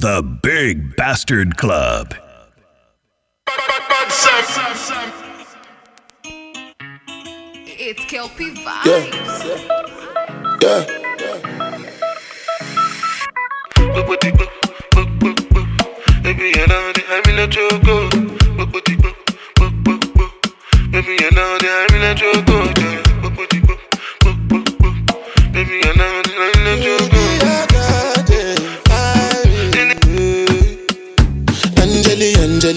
The Big Bastard Club. It's Kelpie Vibes. Yeah. Baby, you know that I'm in a choco. Baby, you know that I'm in a choco. Baby, you know that I'm in a choco.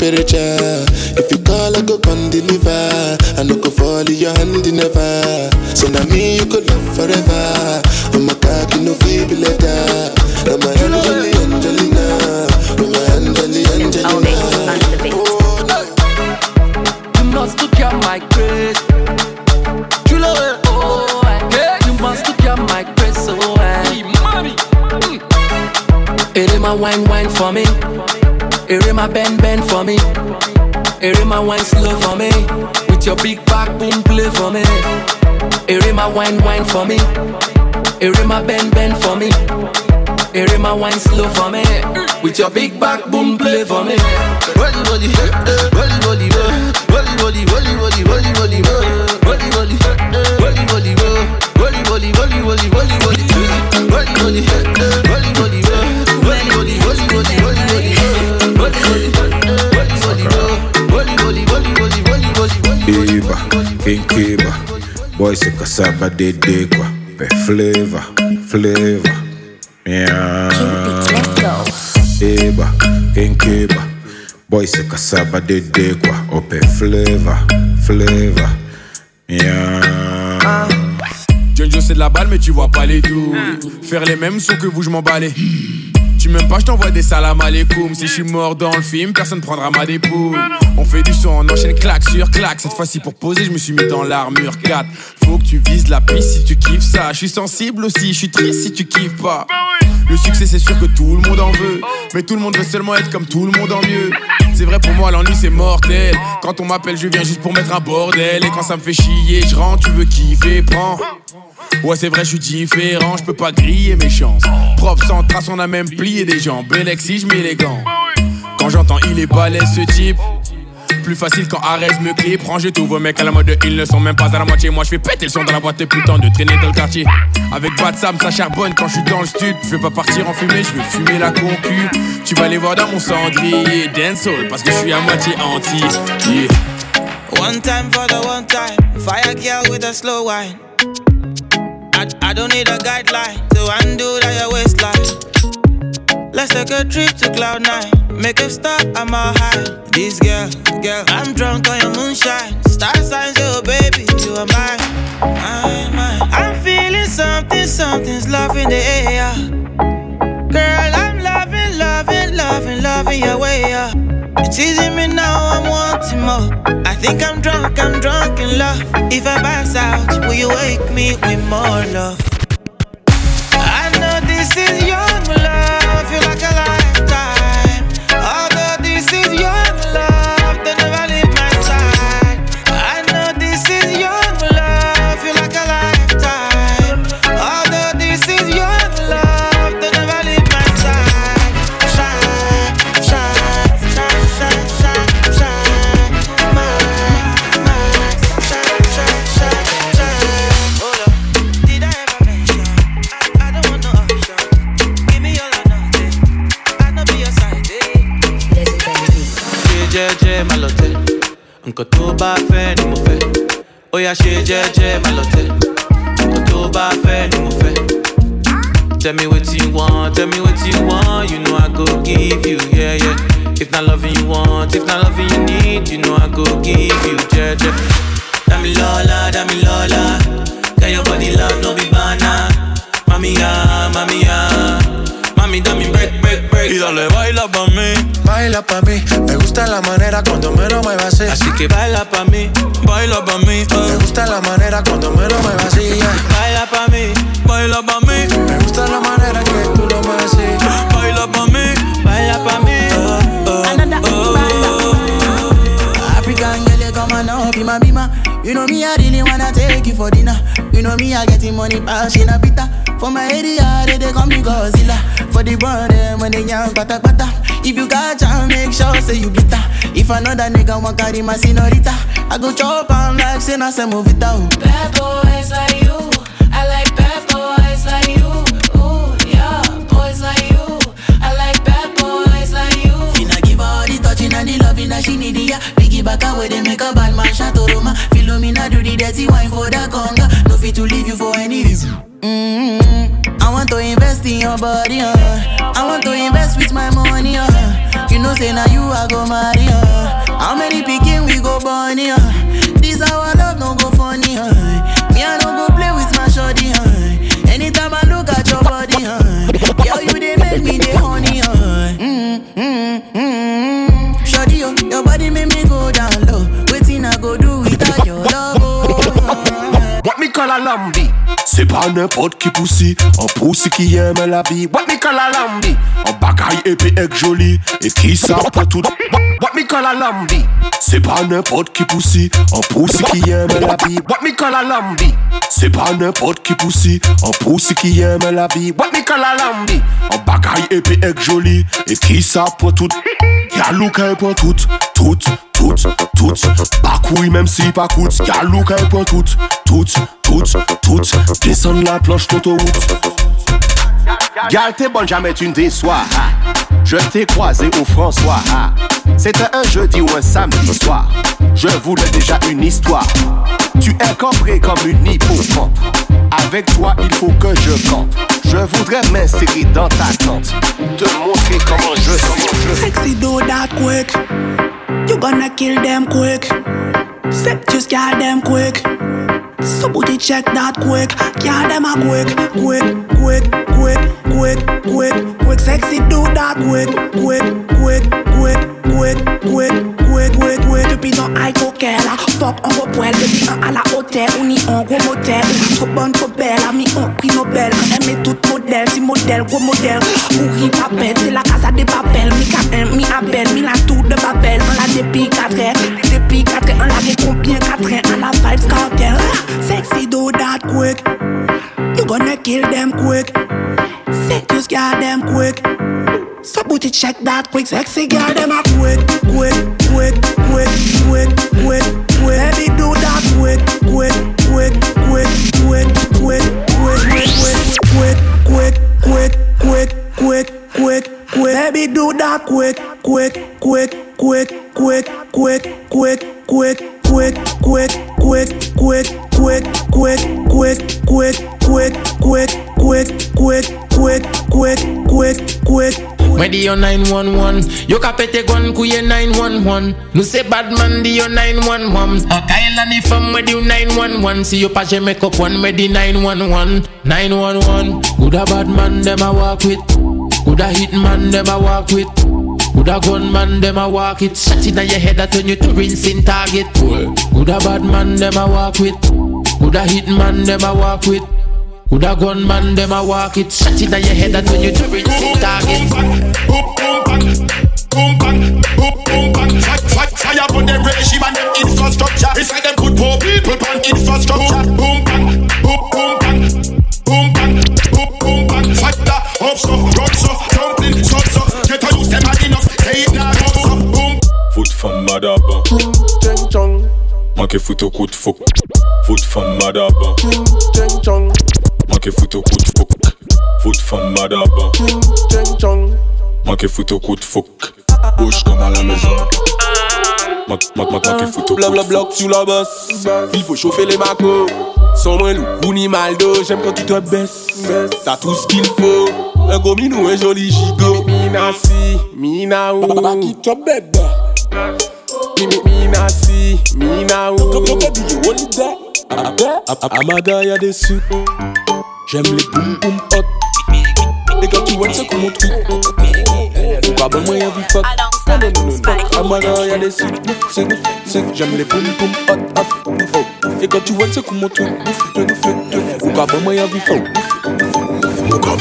temperature. If you call, I go come deliver. I no go fall in your hand never. So now me you could love forever. I'm a cocky no feeble letter. I'm a Angeli, Angelina, I'm a Angeli, Angelina. Oh, no. You must look at my grace. You know it, oh, eh. yeah. You must look at my grace, oh, eh. mommy. It is my wine, wine for me. It is my bend, bend for me. Is my wine slow for me. With your big back, boom, play for me. Is my wine, wine for me. Is my bend, bend for me. Is my wine slow for me. With your big back, boom, play for me. Boy se kasaba de de kwa Pe flavor, flavor. Yeah Iba, King Kiba Boy se kasaba de de kwa Ope flavor, flavor. Yeah Jojo c'est de la balle mais tu vois pas les douilles Faire les mêmes sons que vous je m'en balais Tu m'aimes pas je t'envoie des salam alaikum. Si je suis mort dans le film personne prendra ma dépouille. On fait du son on enchaîne claque sur claque. Cette fois-ci pour poser je me suis mis dans l'armure 4 Faut que tu vises la piste si tu kiffes ça. Je suis sensible aussi je suis triste si tu kiffes pas. Le succès c'est sûr que tout le monde en veut. Mais tout le monde veut seulement être comme tout le monde en mieux. C'est vrai pour moi l'ennui c'est mortel. Quand on m'appelle je viens juste pour mettre un bordel. Et quand ça me fait chier je rentre tu veux kiffer prends Ouais, c'est vrai, je suis différent, je peux pas griller mes chances. Propre sans trace, on a même plié des jambes. Alexis, je mets les gants. Quand j'entends il est balèze ce type. Plus facile quand Arès me clip. Rangez tous vos mecs à la mode, ils ne sont même pas à la moitié. Moi, je fais péter le son dans la boîte et putain de traîner dans le quartier. Avec Bad Sam, ça charbonne quand je suis dans le stud. Je veux pas partir en fumée, je veux fumer la concu. Tu vas les voir dans mon cendrier. Dancehall, parce que je suis à moitié anti. One time for the one time. Fire girl with a slow wine. I, don't need a guideline to undo that your waistline. Let's take a trip to cloud nine. Make a stop, I'm all high. This girl, girl, I'm drunk on your moonshine. Star signs, oh baby, you are mine. mine, mine. I'm feeling something, something's love in the air. Girl, I'm loving, loving, loving, loving your way up. You're teasing me now, I'm wanting more. I think I'm drunk, I'm drunk in love. If I pass out, will you wake me with more love? I know this is young love, make sure say you bitter. If another nigga want carry my senorita, I go chop on like say na se move it out. Oh. Bad boys like you, I like bad boys like you. Ooh yeah, boys like you, I like bad boys like you. Finna give all the touching and the loving that she need, yeah. Piggy back away, they make a bad man shot oh, Roma. Philomena do the dirty wine for the conga. No fit to leave you for any reason. Mm-hmm. I want to invest in your body, uh. I want to invest with my money, uh. You know, say now you I go marry, uh. How many picking we go born, uh. This our love no go funny, uh. Me I no go play with my shorty, uh. Anytime I look at your body, uh. Girl, you they make me the honey, uh. Mm-hmm. Mm-hmm. Shorty, uh, your body make me go down low. Waiting I go do without your love, oh. What me call a lambi? C'est pas n'importe qui poussi, un poussi qui aime la vie. What me call a lambi? Un bagaille épais et joli, et qui sort pas tout. What me call a lambi? C'est pas n'importe qui poussi, un poussi qui aime la vie. What me call a lambi? C'est pas n'importe qui poussi, un poussi qui aime la vie. What me call a lambi? Un bagaille épais et joli, et qui sort pas tout. Y'a look pour tout, tout, tout, tout. Pas couille même si pas coûte. Y'a look pour tout, tout, tout, tout. Descends la planche d'autoroute. Gal, t'es bonne, jamais tu ne déçois. Je t'ai croisé au François. C'était un jeudi ou un samedi soir. Je voulais déjà une histoire. Tu es cambré comme une hippocampe. Avec toi, il faut que je campe. Je voudrais m'insérer dans ta tente. Te montrer comment je suis. Sexy do that quick. You gonna kill them quick. Set just got them quick. So booty check that quick. Girl them a quick, quick, quick, quick, quick, quick, quick. Sexy do that quick, quick, quick, quick, quick, quick, quick, quick, quick. Depuis non aïe coquelle, fuck on va poil. Depuis un à la hôtel, on y en gros motel. Trop bonne, trop belle, ami on prix Nobel. On aime tout modèle, si modèle, gros modèle. Pourri papel, c'est la casa des papels. Mi K1, mi appel, mi la tour de Babel. On l'a depuis 4 heures, depuis 4 heures. On l'a combien 4 heures, on la vibes cartel. Sexy do that quick. Gonna kill them quick. Just got them quick. So booty check that quick. Sexy girl them a quick, quick, quick, quick, quick, quick, quick. Heavy do that quick, quick, quick, quick, quick, quick, quick, quick, quick, quick, quick, quick, quick, quick. Heavy do that quick, quick, quick, quick, quick, quick, quick, quick, quick, quick, quick, quick, quick, quick, quick, quick, quick, quick, quick, quick, quick, quick, quick, quick. Ready your 911 Yo ka pete gwan kouye 911 Nou se badman di yo 911 A kaila ni fam with you 911 Si yo pa jeme kop one with the 911 911 Good a bad man dem a walk with Good a hit man dem a walk with Good a gun man dem a walk it Shot in your head that turn you to rinsing target Good a bad man dem a walk with Good a hit man dem a walk with. Good a gun man, them a walk it. Shot in your head and when you to rinse it target. Boom, boom, bang Boom, bang Boom, boom, bang Fire, fire on them regime and them infrastructure. It's like them put poor people on infrastructure. Boom, bang. Boom, boom, bang. Boom, bang. Boom, boom, bang. Fire up so, run so Dumpling, so, so. Get a use them hard enough. Say it now, run so. Boom. Foot from Madaba Cheng chong Manke foutou kout fouk Fout fam madaba Manke foutou kout fouk Fout fam madaba Manke foutou kout fouk Bouche comme à la maison Mak, mak, mak, Blabla bloc sur la bosse. Il faut chauffer les macos. Sans moins loup ni maldo J'aime quand tu te baisses. T'as tout ce qu'il faut. Un gros un joli gigot. Mina si, mina ou Baba qui te bébé Mina si, mina ou. Amada y'a des sucres. J'aime les boum boum hot. Et quand tu vois ça comme mon truc. Faut pas bon moyen vie fuck. Non, non, non, non. Amada y'a des sucres. J'aime les boum boum hot. Oh. Quand tu vois ça comme mon truc. Faut pas bon moyen vie fuck.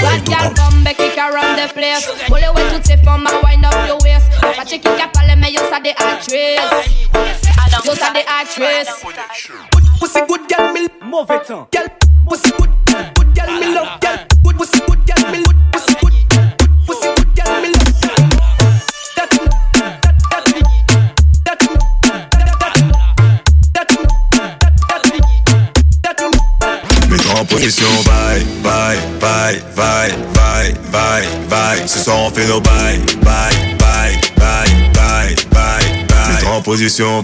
Bad girl come back kick around the place Bully way toutes ces femmes à wind up your waist Pas checker qu'à parler mais yo ça des actrices. Yo ça des actrices. Pussy good girl me Mauvais temps. Girl Pussy good Good girl me love. Girl Good pussy good girl me good Pussy good Pussy good girl me love. That That That Mets-toi en position, bye, bye, bye, bye, bye, bye, bye. Ce soir on fait nos bye, bye, bye, bye, bye, bye, en position,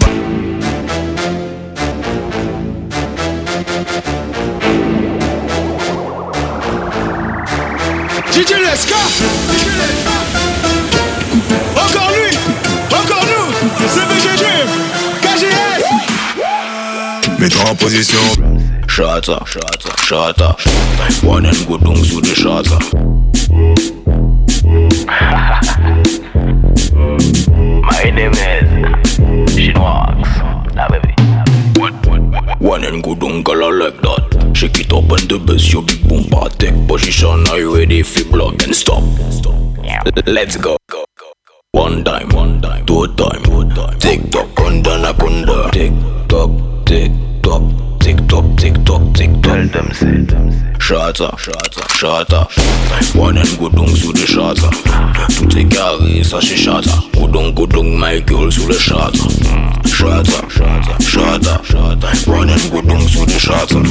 DJ Leska. Encore lui. Encore nous. C'est Dream KGS Mets-toi en position. Shata, shata, shata. One and good with the shata. My name is Chinois. Now baby. One and good uncle like that. Shake it up and the best your big boom take position. Are you ready for block and stop? Let's go. One time, one time, two time, two time. Tick tock, kunda na kunda. Tick tock, tick tock, tick tock, tick tock, tick tock. Tell them say, Shata, shata, shata. One and good dung sous the shata. Tout est carré, ça c'est shata. Goudong, goudong, my girl sous le shata. Shata, shata, shata, shata. One and good dung sous the shata.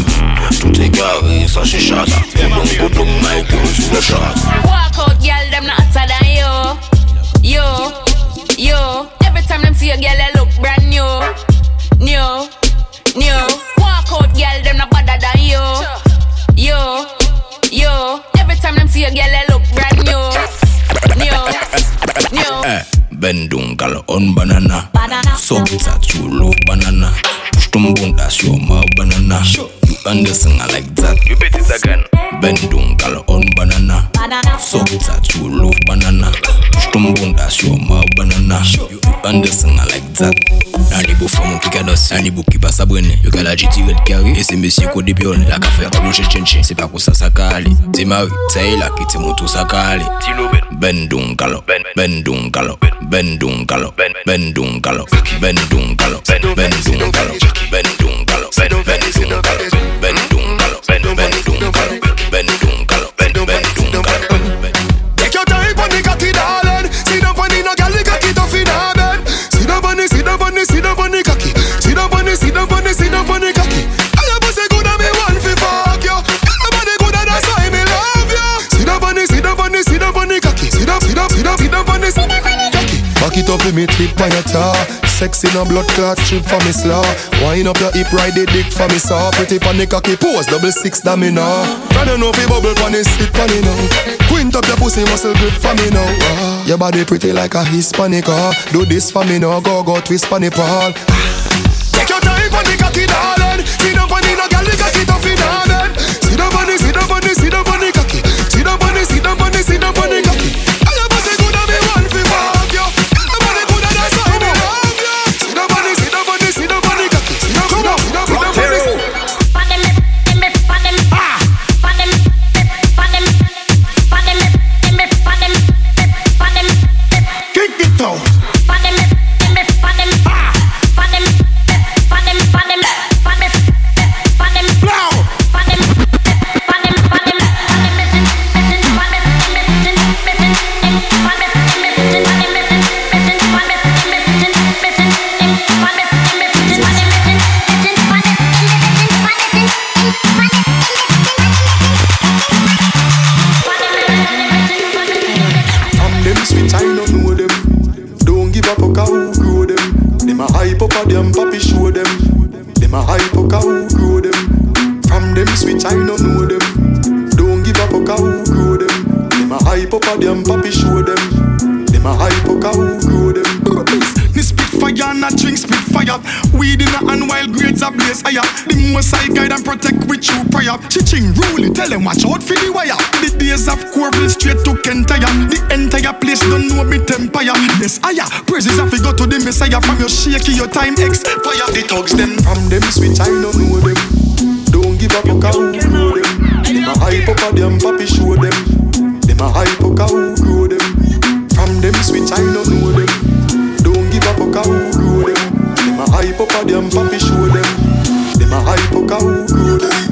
Tout est carré, ça c'est shata. Goudong, goudong, my girl sous le shata. Walk out girl them not hotter than you Yo, yo Every time them see a girl they look brand new New, new Walk out girl them not better than you Yo, yo Every time them see a girl they look brand new New, new Eh, Bendung kala on banana. Banana. So that you love banana. Push them bundas your mouth banana. You understand I like that. You bet it again. Bendung kala on banana. banana. Sucks at you love banana. Stumbung that's your ma banana. You understand I like that. Nan li bo la jiti red kare, e se mesye kou de pion La ka fer tablo che chen chen, se pa kou sa sa ka ale Te mari, la ki te moto sa ka ale Ben. Don galo, ben don galo Ben. don galo, ben. don galo Ben don galo, ben don galo Ben don galo, ben don galo Ben don galo, ben don me tip on your tar. Sexy no blood clot strip for me slaw Wind up your hip ride the dick for me saw. Pretty pon the cocky pose double six da me now Can you know fi bubble pon the sit pon it now. Quint up your pussy muscle grip for me now. Your body pretty like a Hispanic ah. Do this for me now go go twist the pole. Take don't know them. Don't give a fuck who grow them. They a hype up a them papi show them. They a hype up how who grow them. From them switch I don't know them. Don't give a fuck who grow them. They a hype up a them papi show them. They a hype up how who grow them. This spit fire and a drink fire. Weed in a hand while grades are blaze higher. The most I guide and protect with true prayer. Chiching rule tell them watch out for the wire. The days of Corville straight to Kentire. The entire place don't know me empire. Yes, higher. Praises have to go to the Messiah from your shaky, your time expire. The thugs them From them switch, I don't know them. Don't give a fuck who grow them. Them a hype up a them, papi show them. Them a hype up who grow them. From them switch, I don't know them. Don't give up a fuck who grow them. A hype up a them, papi show them. Them a hype up who grow them.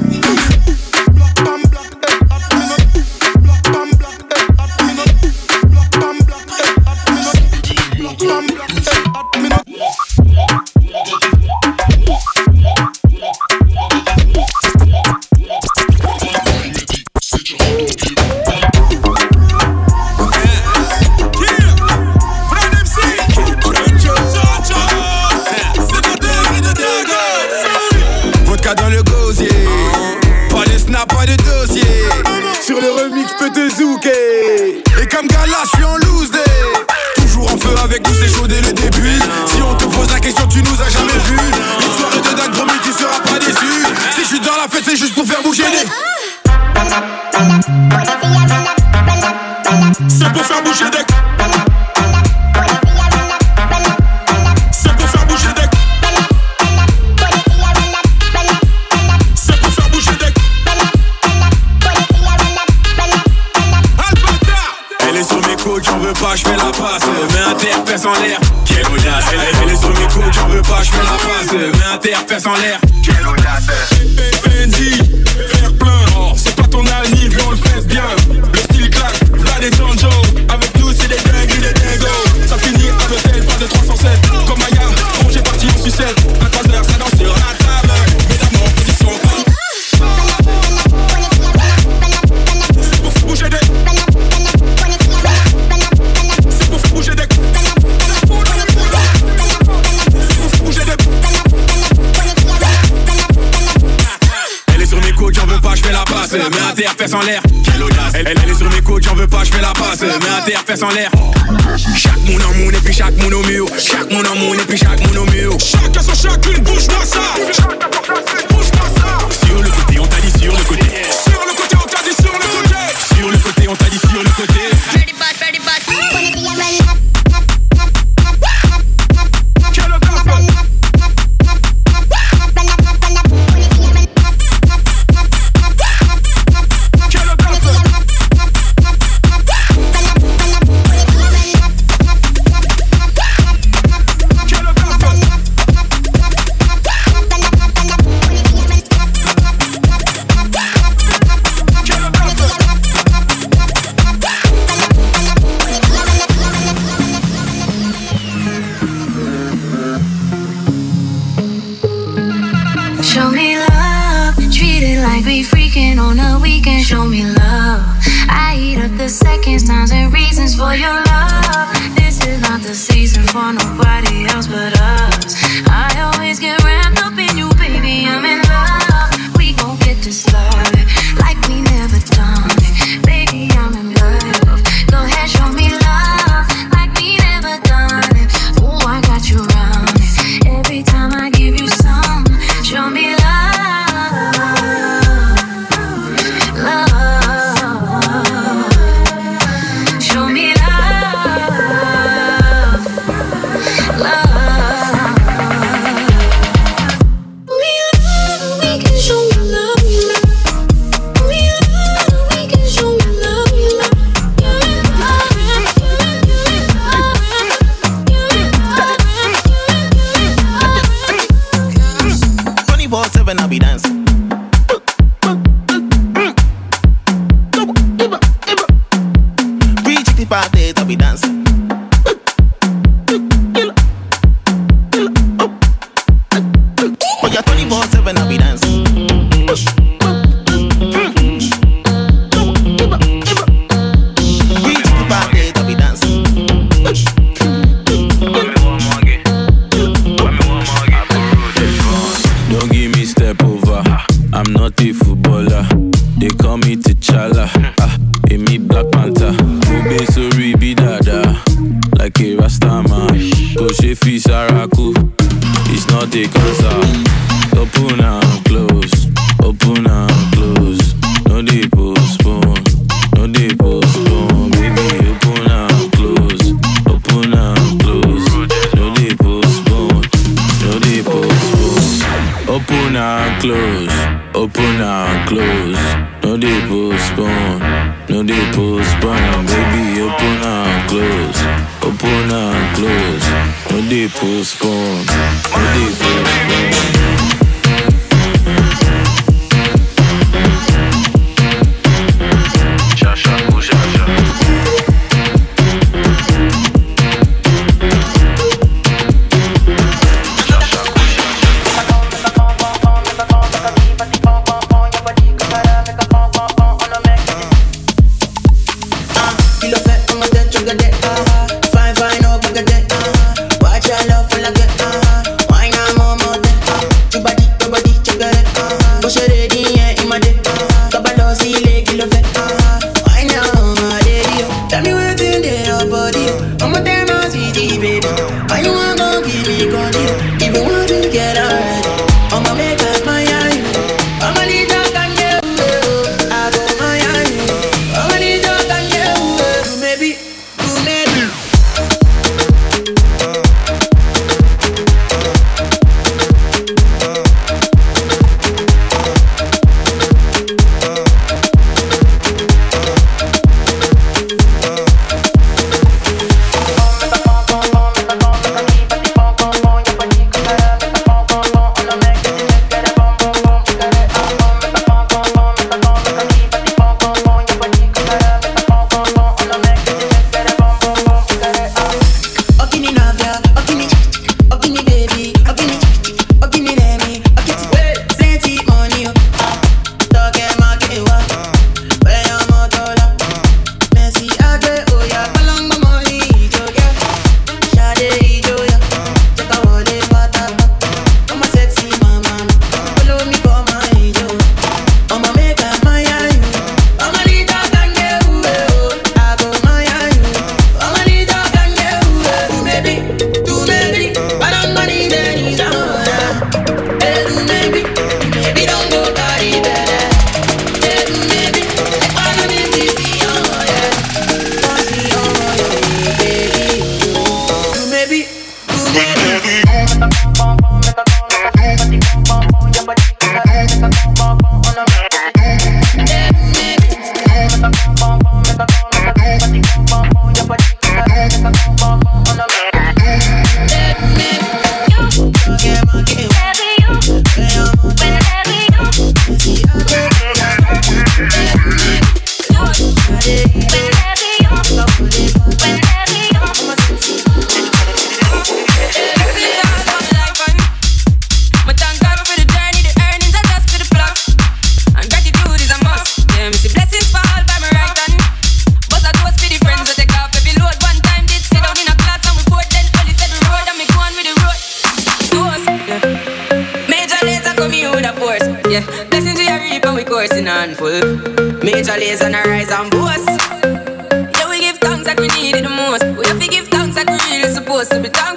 Really supposed to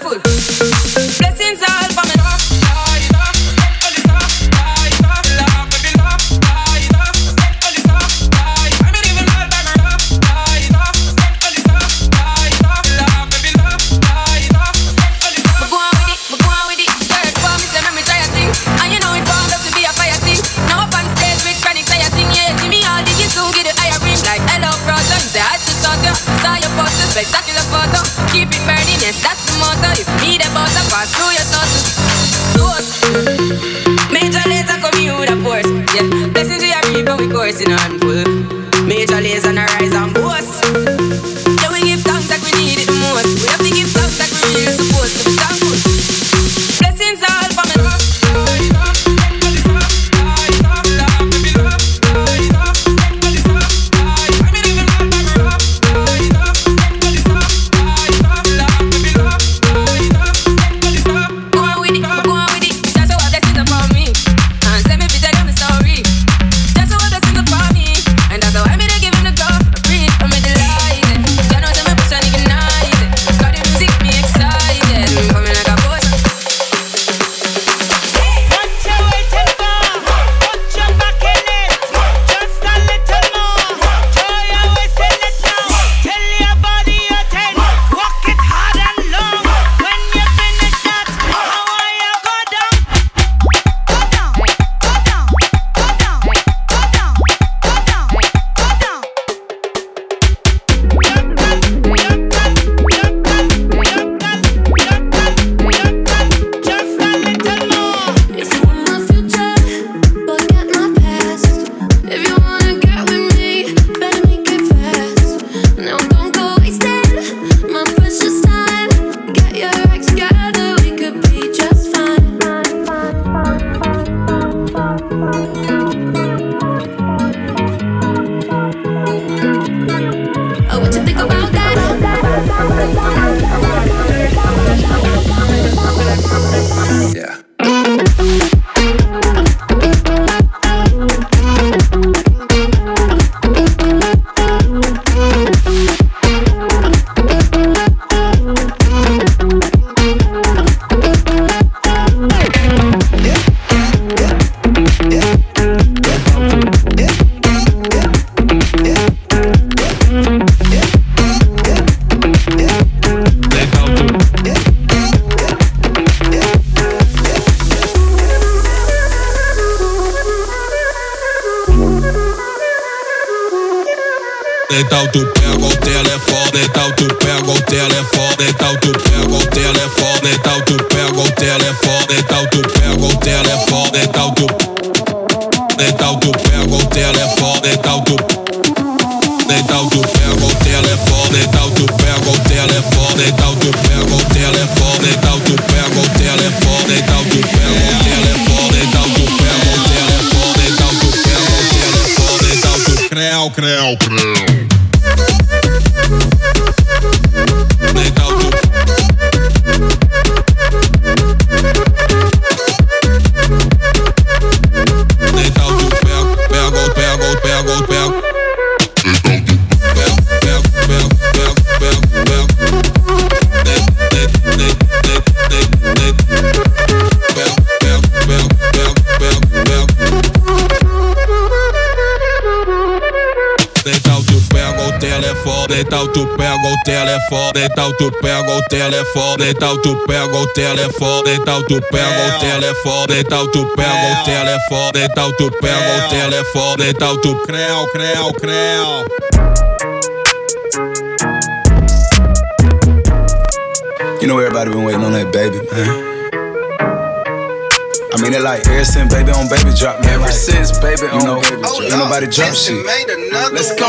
então tu pega o telefone, então tu pega o telefone, então tu pega o telefone, então tu pega o telefone, então tu então tu pega o telefone, então tu então tu pega o telefone, então tu pega o telefone, então tu pega o telefone, então tu pega o telefone, então tu pega o telefone, então tu pega o telefone, então tu pega o telefone, então tu creu, creu, creu. Então tu pega o telefone, então tu pega o telefone, então tu pega o telefone, então tu pega o telefone, então tu pega o telefone, então tu pega o telefone, então tu creu, creu, creu. You know everybody been waiting on that baby, man. I mean it like ever since baby on baby drop, man. Ever since baby you know, ain't nobody drop shit. Let's go.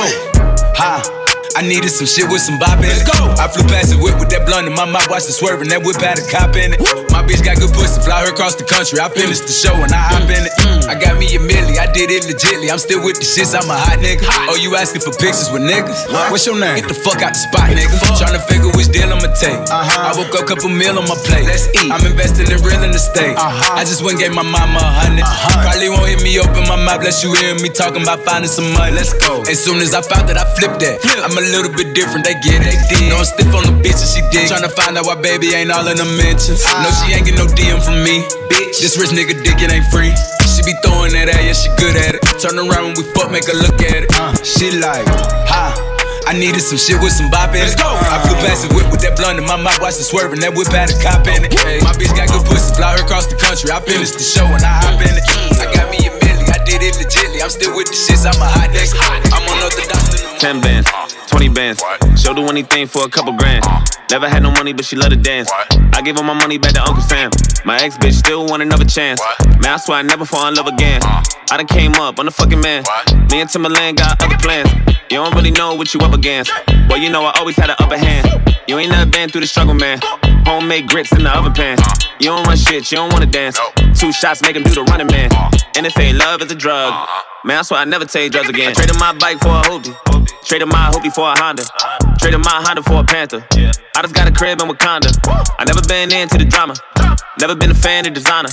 Ha. I needed some shit with some bop in it. Let's go. I flew past the whip with that blunt in my mouth, watched it swerving. That whip had a cop in it. My bitch got good pussy, fly her across the country. I finished the show and I hop in it. Mm. I got me a milli, I did it legitly. I'm still with the shits, I'm a hot nigga. Oh, you asking for pictures with niggas? What's your name? Get the fuck out the spot, nigga. Tryna figure which deal I'ma take. Uh-huh. I woke up, couple meal on my plate. Let's eat. I'm investing in real estate. Uh-huh. I just went and gave my mama a 100 uh-huh. Probably won't hear me open my mouth, bless you hear me talking about finding some money. Let's go. As soon as I found that, I flipped that. I'm a little bit different, they get it. No, I'm stiff on the bitch and she dig. Tryna find out why baby ain't all in the mentions. No, she ain't get no DM from me. Bitch, this rich nigga dick, it ain't free. She be throwing that at, yeah, she good at it. Turn around when we fuck, make her look at it. Uh, she like, ha. I needed some shit with some bop in it. I flew past the whip with that blunt in my mouth, watched it swerving. That whip had a cop in it. My bitch got good pussy, fly her across the country. I finished the show and I hop in it. I got me a milli, I did it legitly. I'm still with the shits, I'm a hot nigga. I'm on other dots 10 bands, 20 bands. She'll do anything for a couple grand. Never had no money, but she love to dance. I gave all my money back to Uncle Sam. My ex bitch still want another chance. Man, I swear I never fall in love again. I done came up, I'm the fucking man. Me and Timberland got other plans. You don't really know what you up against. Well, you know I always had an upper hand. You ain't never been through the struggle, man. Homemade grits in the oven pan. You don't run shit, you don't wanna dance. Two shots make him do the running man. And if ain't love is a drug. Man, I swear I never take drugs again. I traded my bike for a hoopty. Traded my hoopty for a Honda. Traded my Honda for a Panther. I just got a crib in Wakanda. I never been into the drama. Never been a fan of designer.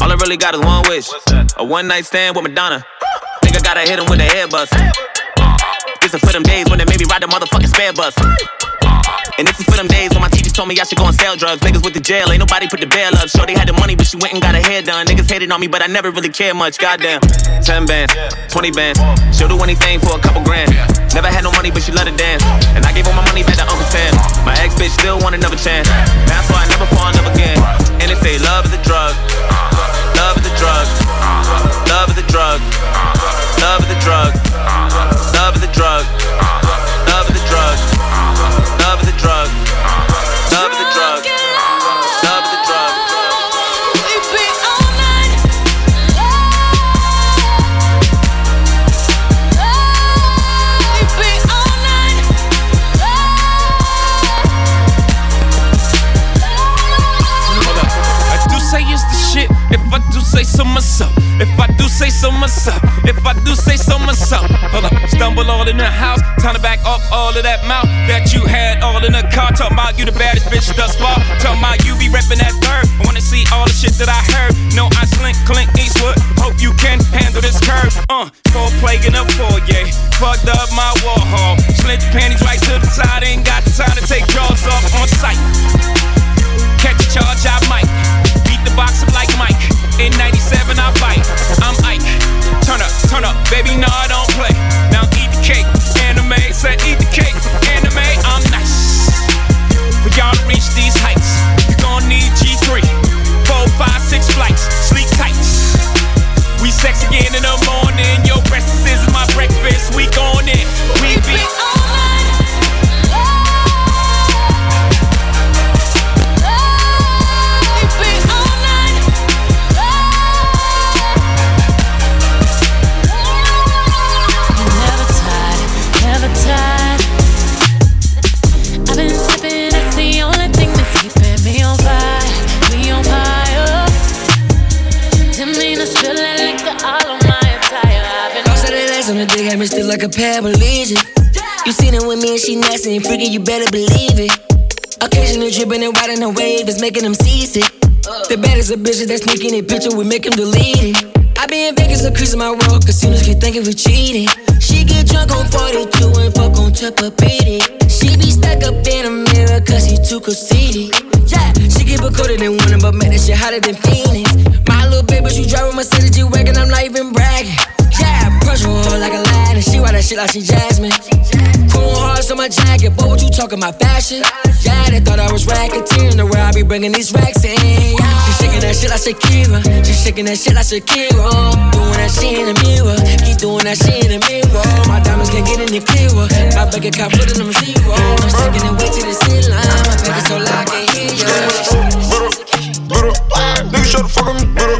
All I really got is one wish. A one night stand with Madonna. Think I gotta hit him with a head bust. Is for them days when they made me ride the motherfucking spare bus. And this is for them days when my teachers told me I should go and sell drugs. Niggas with the jail, ain't nobody put the bail up. Sure, they had the money, but she went and got her hair done. Niggas hated on me, but I never really cared much. Goddamn. 10 bands, 20 bands. She'll do anything for a couple grand. Never had no money, but she loved to dance. And I gave all my money back to Uncle Sam. My ex bitch still want another chance. That's why I never fall in love again. And they say love is a drug. Love is a drug. Love is a drug. Love is a drug. Love is a drug. Love is a drug. Love is a drug. Love is a drug. Love is a drug. I do say it's the shit. If I do say so myself. If I do say so myself. If I do say so myself. Hold up. Stumble all in the house. Time to back up all of that mouth that you had all in the car. Talking about you the baddest bitch thus far. Talking about you be reppin' that third. I wanna see all the shit that I heard. No, I slink Clint Eastwood. Hope you can handle this curve. Uh, full plague in the foyer. Fucked up my Warhol. Slid your panties right to the side. Bitches that sneak in a picture, we make them delete it. I be in Vegas, increasing my rock, casinos keep thinking we cheating. She get drunk on 42 and fuck on Chapapiti. She be stuck up in a mirror, cause she too conceited. Yeah, she keep a coated in winter, but make that shit hotter than Phoenix. My little baby, she driving Mercedes G-Wagon, I'm not even bragging. Yeah, pressure her like a lad, and she ride that shit like she Jasmine. My jacket, but what you talking about fashion? Yeah, they thought I was racketeering, the way I be bringing these racks in. She shaking that shit like Shakira, she shaking that shit like Shakira. Doing that shit in the mirror, keep doing that shit in the mirror. My diamonds can't get any clearer, my bank account putting them zero. I'm sticking it way to the ceiling, my is so loud I can't hear you. Nigga, shut the fuck up, better,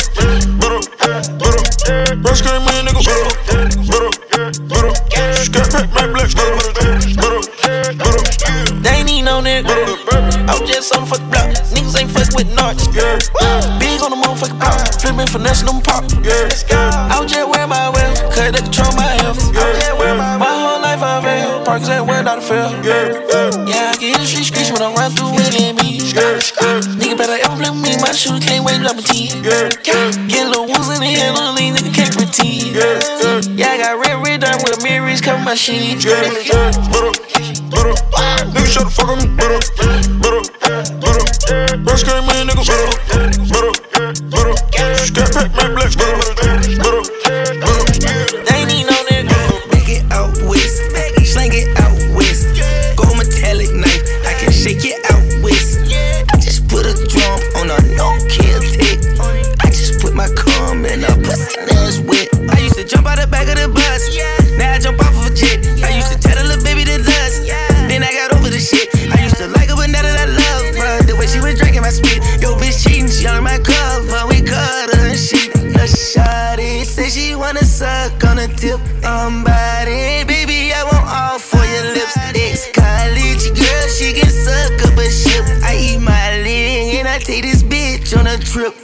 better, better. Run scream me, nigga, better, better, better. My black, better, better, heads on the fucking block. Niggas ain't fuck with narcs. Yeah. Big on the motherfucking block. Uh. finesse them pop. Yeah. I was just wear my way, Cause they control my health. Yeah. yeah. My whole life I've been Parkers ain't where to feel. Yeah. Yeah. yeah, I get in the street screech when I run through it me. Yeah. Yeah. Nigga better ever me. My shoes can't wait to up a T. Yeah. Yeah. Get little wounds in the head. only nigga can't pretend. Yeah. Yeah. yeah, I got red, red done with mirrors. Cover my sheets. Yeah. Yeah. Yeah. Little, little. Nigga, shut the fuck up. Little. First came in, nigga, better. Trip.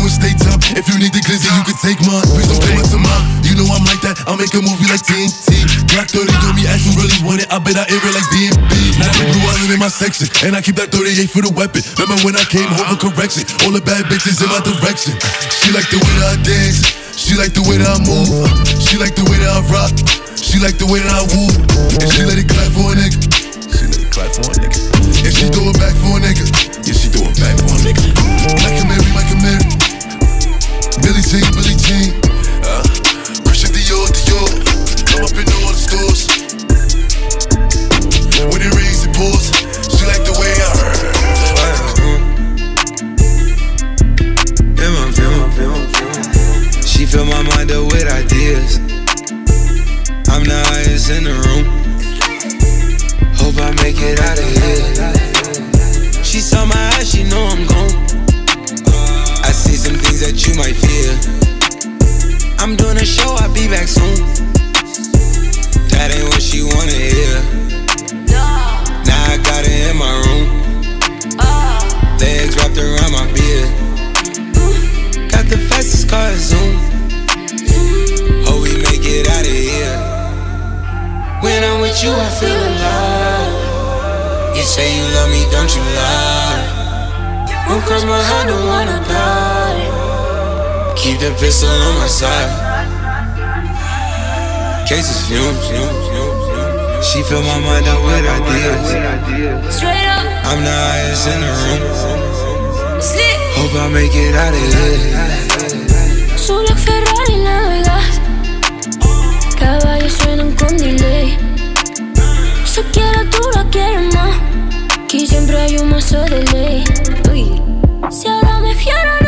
3D nights, you doing state time. If you need the glizzy, you can take mine. Please don't play to mine. You know I'm like that, I'll make a movie like TNT. Glock 30 on me, as you really want it. I bet I air it like DMB. Now blue island in my section, and I keep that 38 for the weapon. Remember when I came home for correction? All the bad bitches in my direction. She like the way that I dance. She like the way that I move. She like the way that I rock. She like the way that I woo. And she let it clap for a nigga. She let it clap for a nigga. And she throw it back for a nigga. Yeah, she throw it back for a nigga. Michael Mary, Michael Mary. Billie Jean, Billie Jean. Uh, Christian Dior, Dior. I'm up in all the stores. When it rains, it pours. She like the way I heard. She fill my mind up with ideas. I'm the highest in the room. Hope I make it out of here. She saw my eyes, she know I'm the pistol on my side. Cases fumes. She fill my mind up with ideas. Straight up. I'm the highest in the room. Hope I make it out of here. Solo Ferrari navegas. Caballos suenan con delay. Si quiero tú lo quieres más. Que siempre hay un mazo de ley. Si ahora me fiero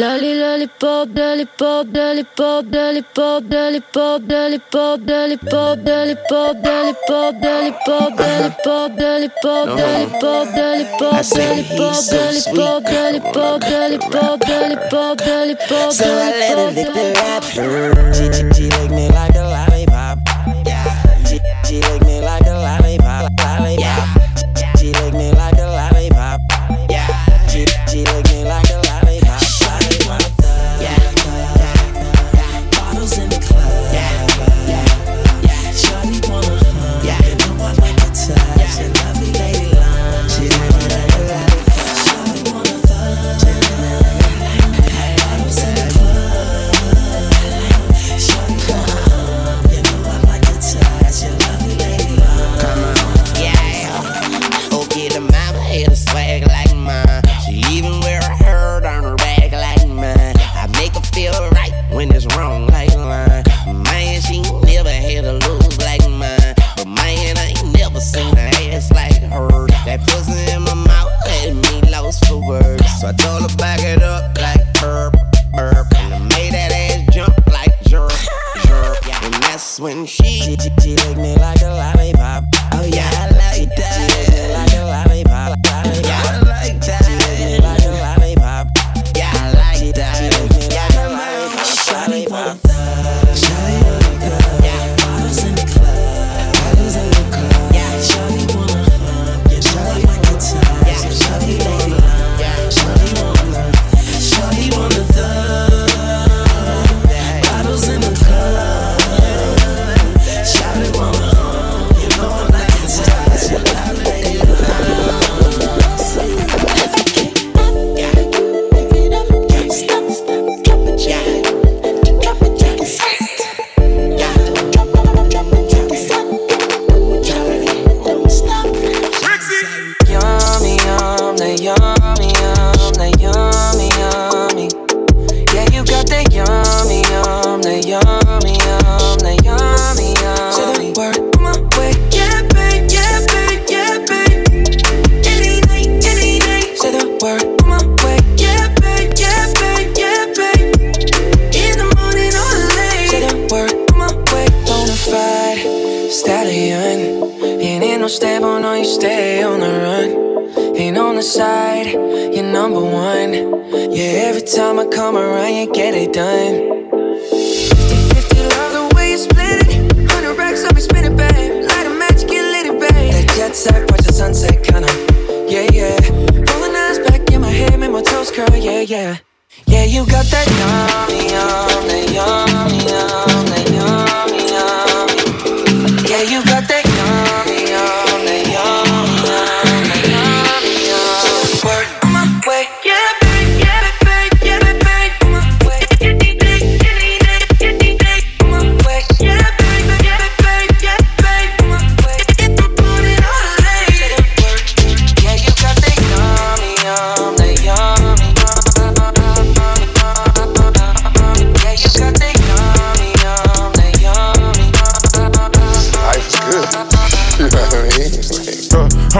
Lolly lollipop, lollipop, lollipop, lollipop, lollipop, lollipop, lollipop, lollipop, lollipop, lollipop, lollipop, lollipop, lollipop, lollipop, lollipop, lollipop, lollipop, lollipop, lollipop, lollipop. So I let her lick the wrapper.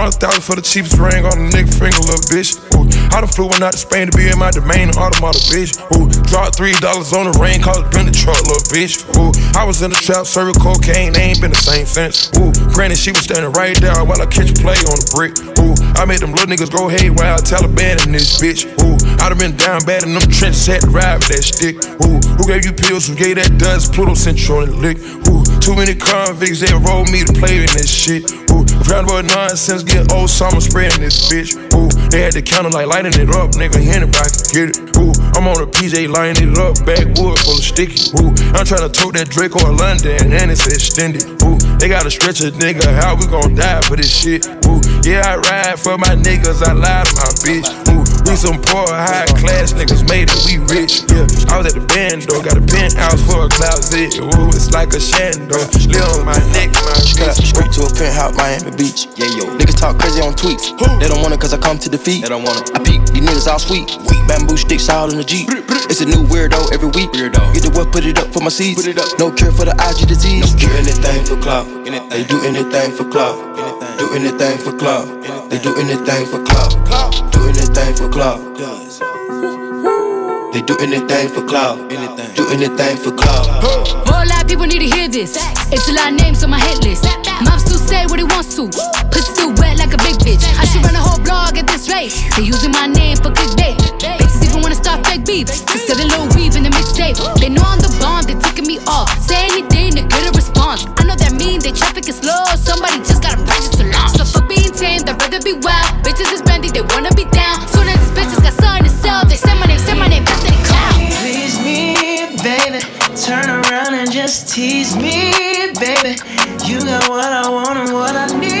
Hundred thousand for the cheapest ring on a nigga finger, little bitch. Ooh. I done flew one out to Spain to be in my domain, automata, bitch. Ooh. Dropped three dollars on the ring, called it the truck, little bitch. Ooh. I was in the trap, serving cocaine, they ain't been the same since. Ooh. Granny, she was standing right there while I catch play on the brick. Ooh. I made them little niggas go head while I Taliban in this bitch. Ooh. I done been down bad in them trenches, had to ride with that stick. Ooh. Who gave you pills? Who gave that dust? Pluto Central and lick. Ooh too many convicts, they roll me to play in this shit. Ooh, round about nonsense, get old summer spraying this bitch. Ooh, they had the counter like lighting it up, nigga. Anybody can get it. Ooh, I'm on a PJ lining it up, backwood full of sticky. Ooh, I'm trying to tote that Drake or London, and it's extended. Ooh, they gotta stretch a nigga, how we gon' die for this shit? Ooh, yeah, I ride for my niggas, I lie to my bitch. Ooh, we some poor, high class niggas made it, we rich. Yeah, I was at the band though, got a penthouse for a closet. Ooh, it's like a shando. Live on my neck, my Straight, bitch. straight to a penthouse, Miami Beach. Yeah, yo. Niggas talk crazy on tweets. They don't want it cause I come to defeat. They don't want it. I peep, these niggas all sweet. Bamboo sticks all in the Jeep. It's a new weirdo every week. Weirdo. Get the what, put it up for my seeds. Put it up. No cure for the IG disease. No cure anything for clout. They do anything for clout. Do anything for clout. They do anything for clout. Do anything for clout. They do anything for clout. Do anything for clout. Whole lot of people need to hear this. It's a lot of names on my hit list. Mom still say what he wants to. Pussy still wet like a big bitch. I should run a whole blog at this rate. They using my name for clickbait. Bitches even wanna start fake beef. Instead of little weave in the mixtape. They know I'm the bomb, they ticking me off. Say anything to get a response. I know that mean they traffic is slow. Somebody just gotta purchase to launch. So fuck being tame, I'd rather be wild. Wanna be down. Soon as these bitches got something to sell, they say my name, say my name, best in the cloud. Please me, baby. Turn around and just tease me, baby. You got what I want and what I need,